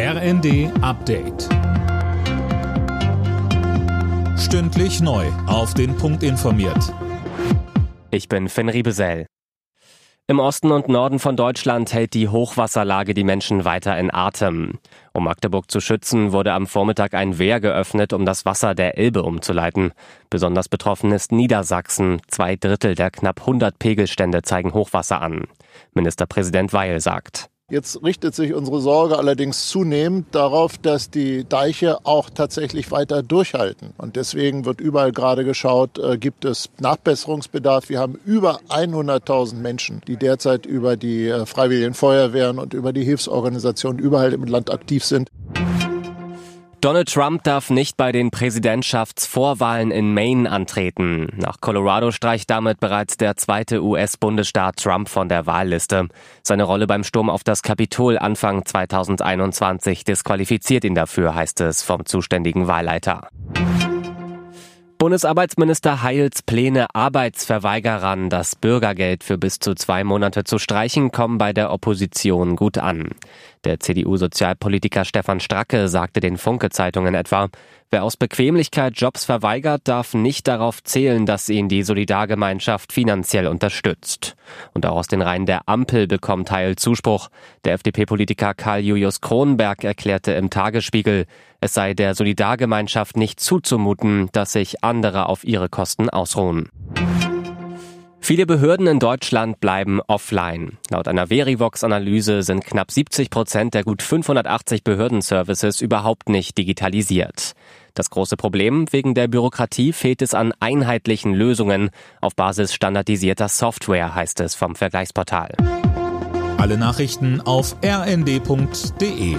RND Update. Stündlich neu. Auf den Punkt informiert. Ich bin Finn Riebesell. Im Osten und Norden von Deutschland hält die Hochwasserlage die Menschen weiter in Atem. Um Magdeburg zu schützen, wurde am Vormittag ein Wehr geöffnet, um das Wasser der Elbe umzuleiten. Besonders betroffen ist Niedersachsen. Zwei Drittel der knapp 100 Pegelstände zeigen Hochwasser an. Ministerpräsident Weil sagt. Jetzt richtet sich unsere Sorge allerdings zunehmend darauf, dass die Deiche auch tatsächlich weiter durchhalten. Und deswegen wird überall gerade geschaut, äh, gibt es Nachbesserungsbedarf. Wir haben über 100.000 Menschen, die derzeit über die äh, Freiwilligen Feuerwehren und über die Hilfsorganisationen überall im Land aktiv sind. Donald Trump darf nicht bei den Präsidentschaftsvorwahlen in Maine antreten. Nach Colorado streicht damit bereits der zweite US-Bundesstaat Trump von der Wahlliste. Seine Rolle beim Sturm auf das Kapitol Anfang 2021 disqualifiziert ihn dafür, heißt es vom zuständigen Wahlleiter. Bundesarbeitsminister Heils Pläne, Arbeitsverweigerern das Bürgergeld für bis zu zwei Monate zu streichen, kommen bei der Opposition gut an. Der CDU-Sozialpolitiker Stefan Stracke sagte den Funke-Zeitungen etwa, wer aus Bequemlichkeit Jobs verweigert, darf nicht darauf zählen, dass ihn die Solidargemeinschaft finanziell unterstützt. Und auch aus den Reihen der Ampel bekommt Heil Zuspruch. Der FDP-Politiker Karl Julius Kronenberg erklärte im Tagesspiegel, es sei der Solidargemeinschaft nicht zuzumuten, dass sich andere auf ihre Kosten ausruhen. Viele Behörden in Deutschland bleiben offline. Laut einer Verivox-Analyse sind knapp 70 Prozent der gut 580 Behördenservices überhaupt nicht digitalisiert. Das große Problem, wegen der Bürokratie fehlt es an einheitlichen Lösungen auf Basis standardisierter Software, heißt es vom Vergleichsportal. Alle Nachrichten auf rnd.de